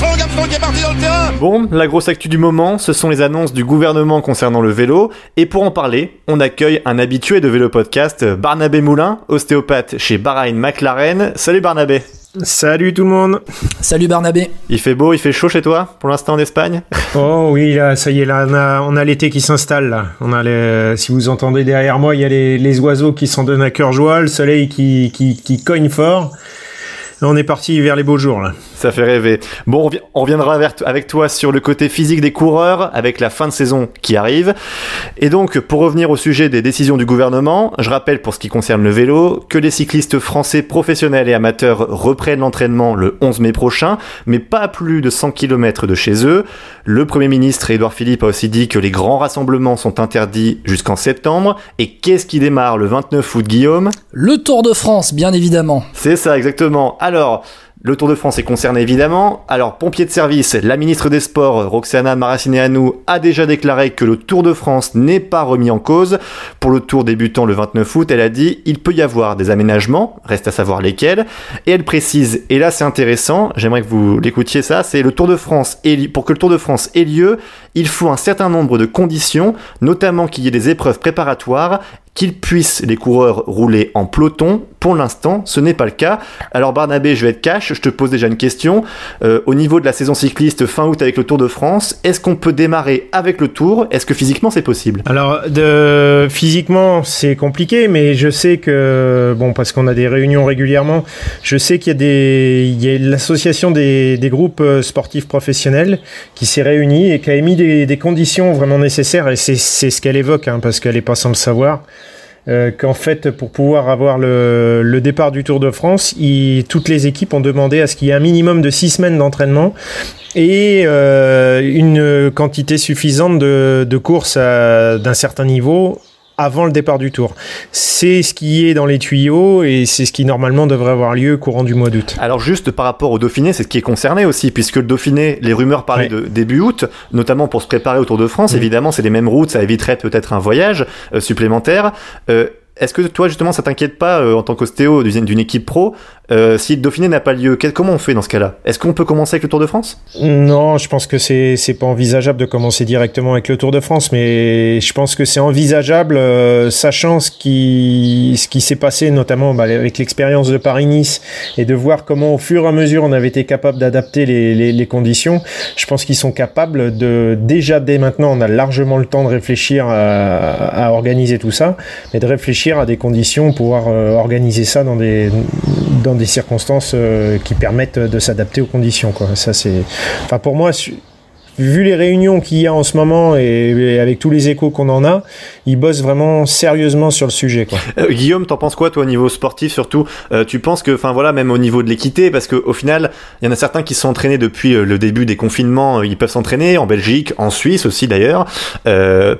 Armstrong, Armstrong qui est parti dans le terrain Bon, la grosse actu du moment, ce sont les annonces du gouvernement concernant le vélo. Et pour en parler, on accueille un habitué de Vélo Podcast, Barnabé Moulin, ostéopathe chez Bahrain McLaren. Salut Barnabé Salut tout le monde. Salut Barnabé. Il fait beau, il fait chaud chez toi pour l'instant en Espagne? Oh oui, là, ça y est, là, on a, on a l'été qui s'installe. Là. On a les, si vous entendez derrière moi, il y a les, les oiseaux qui s'en donnent à cœur joie, le soleil qui, qui, qui cogne fort. On est parti vers les beaux jours là. Ça fait rêver. Bon, on reviendra avec toi sur le côté physique des coureurs avec la fin de saison qui arrive. Et donc, pour revenir au sujet des décisions du gouvernement, je rappelle pour ce qui concerne le vélo que les cyclistes français professionnels et amateurs reprennent l'entraînement le 11 mai prochain, mais pas à plus de 100 km de chez eux. Le Premier ministre Édouard Philippe a aussi dit que les grands rassemblements sont interdits jusqu'en septembre. Et qu'est-ce qui démarre le 29 août, Guillaume? Le Tour de France, bien évidemment. C'est ça, exactement. Alors, le Tour de France est concerné évidemment. Alors, pompier de service, la ministre des Sports, Roxana Maracineanu, a déjà déclaré que le Tour de France n'est pas remis en cause. Pour le tour débutant le 29 août, elle a dit il peut y avoir des aménagements, reste à savoir lesquels. Et elle précise, et là c'est intéressant, j'aimerais que vous l'écoutiez ça, c'est le Tour de France, pour que le Tour de France ait lieu, il faut un certain nombre de conditions, notamment qu'il y ait des épreuves préparatoires qu'ils puissent les coureurs rouler en peloton. Pour l'instant, ce n'est pas le cas. Alors Barnabé, je vais être cash, je te pose déjà une question. Euh, au niveau de la saison cycliste fin août avec le Tour de France, est-ce qu'on peut démarrer avec le Tour? Est-ce que physiquement c'est possible? Alors physiquement c'est compliqué, mais je sais que bon parce qu'on a des réunions régulièrement, je sais qu'il y a des il y a l'association des... groupes euh, sportifs professionnels qui s'est réunie et qui a émis des, des conditions vraiment nécessaires et c'est ce qu'elle évoque hein, parce qu'elle est pas sans le savoir. Euh, qu'en fait, pour pouvoir avoir le, départ du Tour de France, toutes les équipes ont demandé à ce qu'il y ait un minimum de six semaines d'entraînement et euh, une quantité suffisante de courses d'un certain niveau avant le départ du tour. C'est ce qui est dans les tuyaux et c'est ce qui normalement devrait avoir lieu courant du mois d'août. Alors juste par rapport au Dauphiné, c'est ce qui est concerné aussi, puisque le Dauphiné, les rumeurs parlaient de début août, notamment pour se préparer au Tour de France. Évidemment, c'est les mêmes routes, ça éviterait peut-être un voyage euh, supplémentaire. Euh, est-ce que toi justement ça t'inquiète pas euh, en tant qu'ostéo d'une équipe pro euh, si le Dauphiné n'a pas lieu Comment on fait dans ce cas-là? Est-ce qu'on peut commencer avec le Tour de France? Non, je pense que c'est c'est pas envisageable de commencer directement avec le Tour de France, mais je pense que c'est envisageable euh, sachant ce qui ce qui s'est passé notamment bah, avec l'expérience de Paris-Nice et de voir comment au fur et à mesure on avait été capable d'adapter les, les, les, conditions. Je pense qu'ils sont capables de déjà dès maintenant on a largement le temps de réfléchir à, à organiser tout ça, mais de réfléchir à des conditions, pouvoir euh, organiser ça dans des, dans des circonstances euh, qui permettent de s'adapter aux conditions. Quoi. Ça, c'est, enfin, pour moi, vu les réunions qu'il y a en ce moment et, avec tous les échos qu'on en a, ils bossent vraiment sérieusement sur le sujet. Quoi. Euh, Guillaume, t'en penses quoi toi au niveau sportif surtout? Euh, Tu penses que, enfin voilà, même au niveau de l'équité, parce qu'au final, il y en a certains qui sont entraînés depuis le début des confinements, ils peuvent s'entraîner en Belgique, en Suisse aussi d'ailleurs,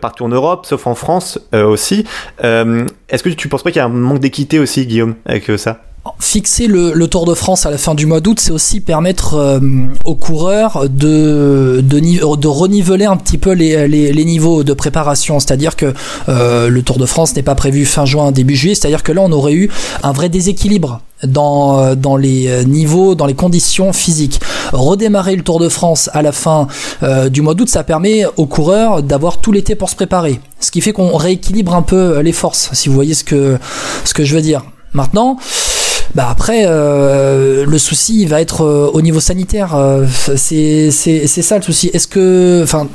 partout en Europe, sauf en France aussi. Est-ce que tu penses pas qu'il y a un manque d'équité aussi, Guillaume, avec ça? Fixer le, Tour de France à la fin du mois d'août, c'est aussi permettre euh, aux coureurs de, de, reniveler un petit peu les, niveaux de préparation. C'est-à-dire que euh, le Tour de France n'est pas prévu fin juin, début juillet. C'est-à-dire que là, on aurait eu un vrai déséquilibre dans, euh, les niveaux, dans les conditions physiques. Redémarrer le Tour de France à la fin euh, du mois d'août, ça permet aux coureurs d'avoir tout l'été pour se préparer. Ce qui fait qu'on rééquilibre un peu les forces, si vous voyez ce que, ce que je veux dire. Maintenant, bah après, euh, le souci va être euh, au niveau sanitaire. Euh, c'est ça le souci. Est-ce que, enfin,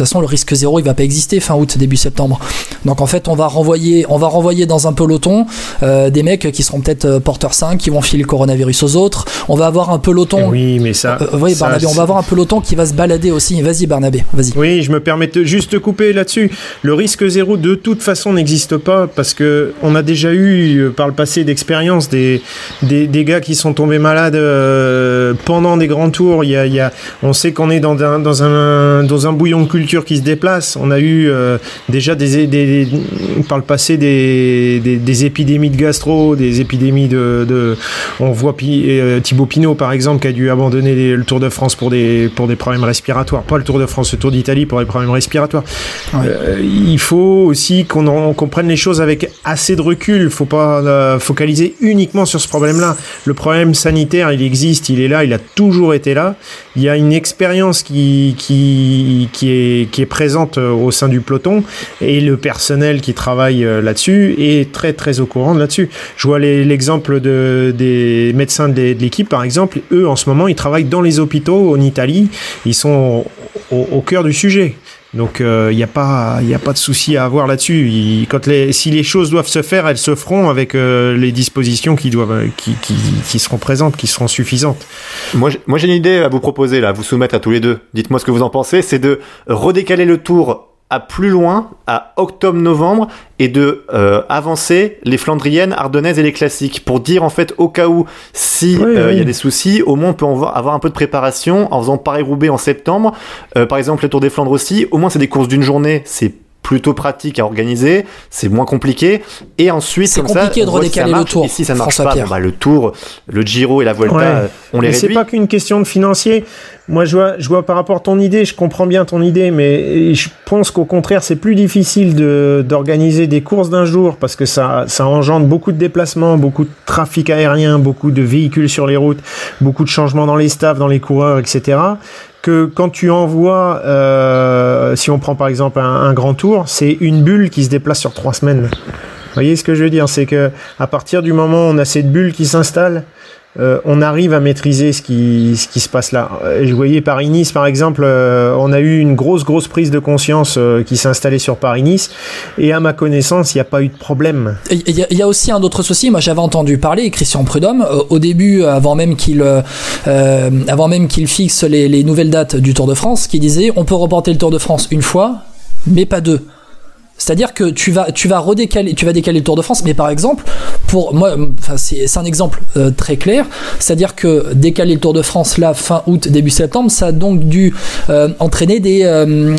toute façon, le risque zéro, il va pas exister fin août, début septembre. Donc en fait, on va renvoyer, on va renvoyer dans un peloton euh, des mecs qui seront peut-être euh, porteurs 5, qui vont filer le coronavirus aux autres. On va avoir un peloton. Oui, mais ça. Euh, oui, Barnabé, on va avoir un peloton qui va se balader aussi. Vas-y, Barnabé, vas-y. Oui, je me permets de juste couper là-dessus. Le risque zéro, de toute façon, n'existe pas parce que on a déjà eu par le passé d'expérience des, des, des gars qui sont tombés malades pendant des grands tours. Il y a, il y a on sait qu'on est dans un, dans un dans un bouillon de culture qui se déplace. On a eu euh, déjà des, des, par le passé des, des, épidémies de gastro, des épidémies de, de on voit euh, Thibaut Pinot par exemple qui a dû abandonner le Tour de France pour des pour des problèmes respiratoires, pas le Tour de France, le Tour d'Italie pour des problèmes respiratoires. Euh, il faut aussi qu'on comprenne les choses avec assez de recul. Il faut pas focaliser uniquement sur ce problème-là. Le problème sanitaire, il existe, il est là, il a toujours été là. Il y a une expérience qui qui qui est qui est présente au sein du peloton et le personnel qui travaille euh, là-dessus est très très au courant là-dessus. Je vois l'exemple de, des médecins de l'équipe par exemple, eux en ce moment ils travaillent dans les hôpitaux en Italie, ils sont au, au cœur du sujet. Donc il euh, n'y a pas il a pas de souci à avoir là-dessus. Quand les, si les choses doivent se faire, elles se feront avec euh, les dispositions qui doivent qui, qui, qui, seront présentes, qui seront suffisantes. Moi moi j'ai une idée à vous proposer là, à vous soumettre à tous les deux. Dites-moi ce que vous en pensez. C'est de redécaler le tour à plus loin, à octobre-novembre, et de euh, avancer les Flandriennes, Ardennaises et les classiques pour dire en fait au cas où si euh, y a des soucis, au moins on peut avoir un peu de préparation en faisant Paris-Roubaix en septembre, euh, par exemple le Tour des Flandres aussi. Au moins c'est des courses d'une journée, c'est plutôt pratique à organiser, c'est moins compliqué. Et ensuite, c'est compliqué de redécaler le tour. Et si ça marche pas, bah, le tour, le Giro et la Volta, on les mais C'est pas qu'une question de financier. Moi, je vois, je vois par rapport à ton idée, je comprends bien ton idée, mais je pense qu'au contraire, c'est plus difficile de, d'organiser des courses d'un jour parce que ça, ça engendre beaucoup de déplacements, beaucoup de trafic aérien, beaucoup de véhicules sur les routes, beaucoup de changements dans les staffs, dans les coureurs, etc que quand tu envoies, euh, si on prend par exemple un, grand tour, c'est une bulle qui se déplace sur trois semaines. Vous voyez ce que je veux dire? C'est que à partir du moment où on a cette bulle qui s'installe, euh, on arrive à maîtriser ce qui, ce qui se passe là. Euh, je voyais Paris-Nice, par exemple, euh, on a eu une grosse, grosse prise de conscience qui s'est installée sur Paris-Nice, et à ma connaissance, il n'y a pas eu de problème. Il y, a aussi un autre souci, moi j'avais entendu parler, Christian Prudhomme, au début, avant même qu'il avant même qu'il fixe les, les nouvelles dates du Tour de France, qui disait on peut reporter le Tour de France une fois, mais pas deux. C'est-à-dire que tu vas, tu vas redécaler, tu vas décaler le Tour de France, mais par exemple, pour moi, enfin, c'est un exemple euh, très clair, c'est-à-dire que décaler le Tour de France là, fin août, début septembre, ça a donc dû euh, entraîner des, euh,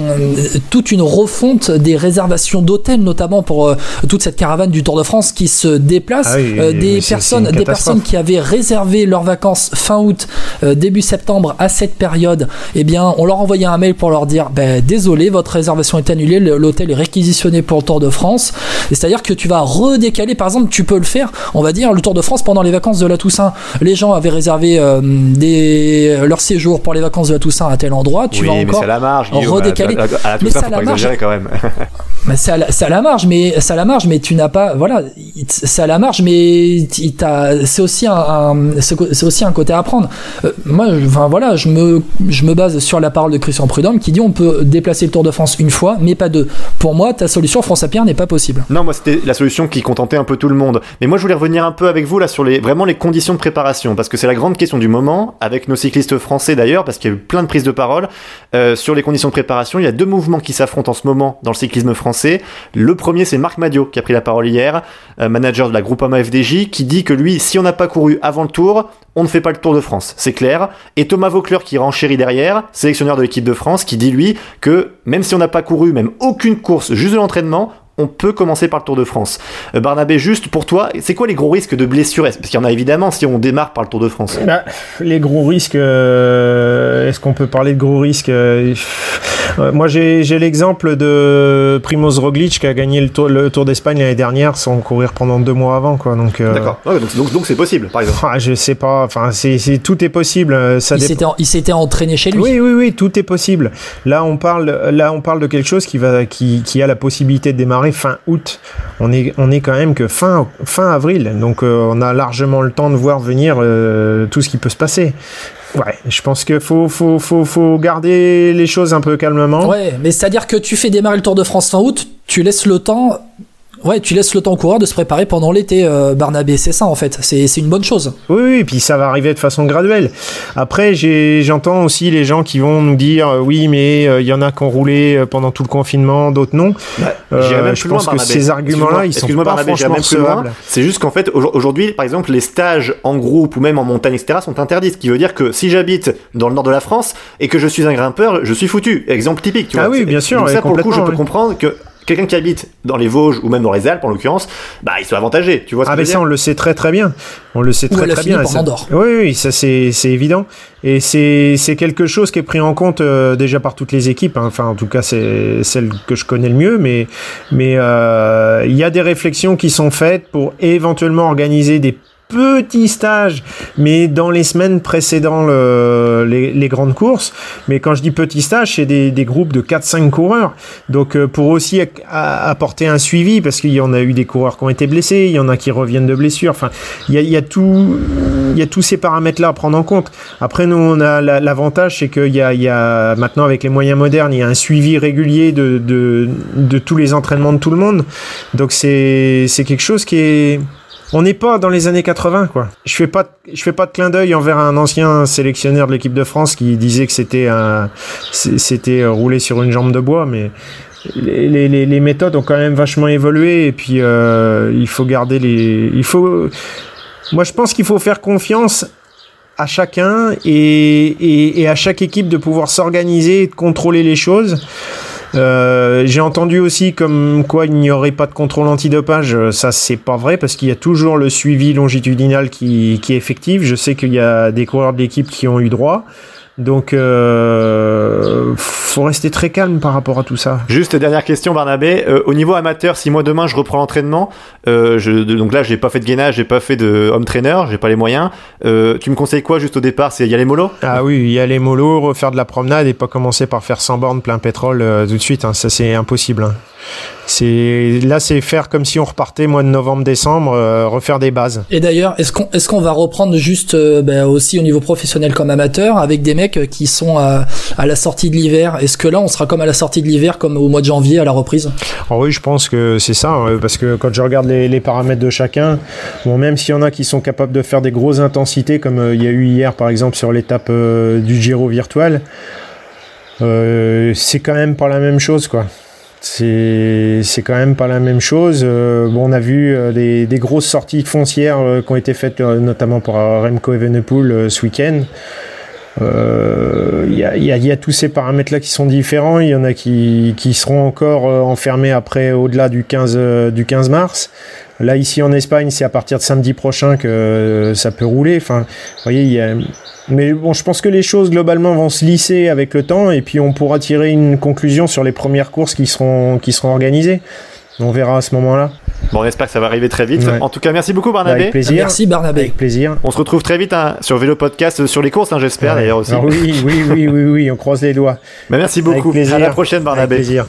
toute une refonte des réservations d'hôtels, notamment pour toute cette caravane du Tour de France qui se déplace, ah des personnes, des personnes qui avaient réservé leurs vacances fin août, début septembre à cette période, eh bien, on leur envoyait un mail pour leur dire, ben, désolé, votre réservation est annulée, l'hôtel est réquisitionné pour le Tour de France. C'est-à-dire que tu vas redécaler, par exemple, tu peux le faire, on va dire, le Tour de France pendant les vacances de la Toussaint. Les gens avaient réservé euh, des, leur séjour pour les vacances de la Toussaint à tel endroit. Tu vas encore la marge, redécaler. mais ça la marge. quand même. mais ça, ça la marge, mais ça la marge, mais tu n'as pas, voilà, ça la marge, mais c'est aussi un, c'est aussi un côté à prendre. Euh, moi, enfin voilà, je me, je me base sur la parole de Christian Prudhomme qui dit on peut déplacer le Tour de France une fois, mais pas deux. Pour moi, ta solution France à Pierre n'est pas possible. Non, moi c'était la solution qui contentait un peu tout le monde. Mais moi je voulais revenir un peu avec vous là sur les vraiment les conditions de préparation parce que c'est la grande question du moment avec nos cyclistes français d'ailleurs parce qu'il y a eu plein de prises de parole euh, sur les conditions de préparation. Il y a deux mouvements qui s'affrontent en ce moment dans le cyclisme français. Le premier c'est Marc Madio qui a pris la parole hier, euh, manager de la Groupama FDJ, qui dit que lui si on n'a pas couru avant le Tour, on ne fait pas le Tour de France, c'est clair. Et Thomas Vaucler qui renchérit derrière, sélectionneur de l'équipe de France, qui dit lui que même si on n'a pas couru même aucune course, juste de l'entraînement, on peut commencer par le Tour de France. Euh, Barnabé, juste pour toi, c'est quoi les gros risques de blessure Parce qu'il y en a évidemment si on démarre par le Tour de France. Bah, les gros risques, euh, est-ce qu'on peut parler de gros risques euh, Moi j'ai l'exemple de Primoz Roglic qui a gagné le Tour, le tour d'Espagne l'année dernière sans courir pendant deux mois avant. quoi. Donc, D'accord, donc c'est possible par exemple. Ah, je sais pas, enfin, c'est tout est possible. Ça il s'était entraîné chez lui. Oui, oui, oui, tout est possible. Là on parle, là, on parle de quelque chose qui, va, qui, qui a la possibilité de démarrer fin août. On est, on est quand même que fin, fin avril. Donc euh, on a largement le temps de voir venir euh, tout ce qui peut se passer. Ouais, je pense qu'il faut, faut, faut, faut garder les choses un peu calmement. Ouais, mais c'est-à-dire que tu fais démarrer le Tour de France fin août, tu laisses le temps Ouais, tu laisses le temps au coureur de se préparer pendant l'été, euh, Barnabé. C'est ça en fait. C'est une bonne chose. Oui, oui, et puis ça va arriver de façon graduelle. Après, j'entends aussi les gens qui vont nous dire euh, oui, mais il y en a qui ont roulé pendant tout le confinement, d'autres non. Bah, même je pense que ces arguments-là, ils sont pas franchement recevables. C'est juste qu'en fait, aujourd'hui, par exemple, les stages en groupe ou même en montagne, etc., sont interdits. Ce qui veut dire que si j'habite dans le nord de la France et que je suis un grimpeur, je suis foutu. Exemple typique. Tu ah oui, bien sûr. Donc ça, pour le coup, je peux comprendre que quelqu'un qui habite dans les Vosges ou même dans les Alpes en l'occurrence, bah il soit avantagé. Tu vois ce ah que mais ça on le sait très très bien. On le sait très très bien. Ça... Oui oui ça c'est c'est évident et c'est c'est quelque chose qui est pris en compte euh, déjà par toutes les équipes. Hein. Enfin en tout cas c'est celle que je connais le mieux mais mais euh, il y a des réflexions qui sont faites pour éventuellement organiser des petit stage, mais dans les semaines précédant le, les, les, grandes courses. Mais quand je dis petit stage, c'est des, des, groupes de 4-5 coureurs. Donc euh, pour aussi apporter un suivi, parce qu'il y en a eu des coureurs qui ont été blessés, il y en a qui reviennent de blessures. Enfin, il y a, y a tout, il y a tous ces paramètres-là à prendre en compte. Après, nous, on a l'avantage, c'est qu'il y a, y a maintenant avec les moyens modernes, il y a un suivi régulier de, de, de tous les entraînements de tout le monde. Donc c'est quelque chose qui est on n'est pas dans les années 80 quoi. Je fais pas je fais pas de clin d'œil envers un ancien sélectionneur de l'équipe de France qui disait que c'était un c'était rouler sur une jambe de bois mais les, les, les, méthodes ont quand même vachement évolué et puis euh, il faut garder les il faut moi je pense qu'il faut faire confiance à chacun et, et, et à chaque équipe de pouvoir s'organiser et de contrôler les choses euh, j'ai entendu aussi comme quoi il n'y aurait pas de contrôle antidopage. Ça, c'est pas vrai parce qu'il y a toujours le suivi longitudinal qui, qui est effectif. Je sais qu'il y a des coureurs de l'équipe qui ont eu droit. Donc, euh, faut rester très calme par rapport à tout ça. Juste dernière question, Barnabé. Euh, au niveau amateur, si moi demain je reprends l'entraînement, euh, donc là j'ai pas fait de gainage, j'ai pas fait de home trainer, j'ai pas les moyens. Euh, tu me conseilles quoi juste au départ? C'est y aller mollo? Ah oui, y aller mollo, refaire de la promenade et pas commencer par faire 100 bornes plein pétrole tout de suite. Hein. Ça c'est impossible. Hein. C'est là, c'est faire comme si on repartait mois de novembre-décembre, euh, refaire des bases. Et d'ailleurs, est-ce qu'on est-ce qu'on va reprendre juste euh, ben, aussi au niveau professionnel comme amateur avec des mecs qui sont à, à la sortie de l'hiver? Est-ce que là, on sera comme à la sortie de l'hiver, comme au mois de janvier à la reprise? Oh Oui, je pense que c'est ça, hein, parce que quand je regarde les, les paramètres de chacun, bon, même s'il y en a qui sont capables de faire des grosses intensités, comme euh, il y a eu hier par exemple sur l'étape du Giro virtuel. c'est quand même pas la même chose quoi c'est quand même pas la même chose. Euh, bon, on a vu euh, des, des, grosses sorties foncières euh, qui ont été faites notamment pour Remco Evenepoel ce week-end. Il y a, y, a, y, a, tous ces paramètres-là qui sont différents. Il y en a qui, qui seront encore enfermés après au-delà du 15 du 15 mars. Là ici en Espagne, c'est à partir de samedi prochain que ça peut rouler. Enfin, vous voyez, il y a mais bon, je pense que les choses globalement vont se lisser avec le temps et puis on pourra tirer une conclusion sur les premières courses qui seront, qui seront organisées. On verra à ce moment-là. Bon, on espère que ça va arriver très vite. En tout cas, merci beaucoup Barnabé. Avec plaisir. Merci Barnabé. Avec plaisir. On se retrouve très vite hein, sur Vélo Podcast, sur les courses, hein, j'espère d'ailleurs aussi. oui, oui, oui, oui, oui, on croise les doigts. Mais merci beaucoup. À la prochaine Barnabé. Avec plaisir.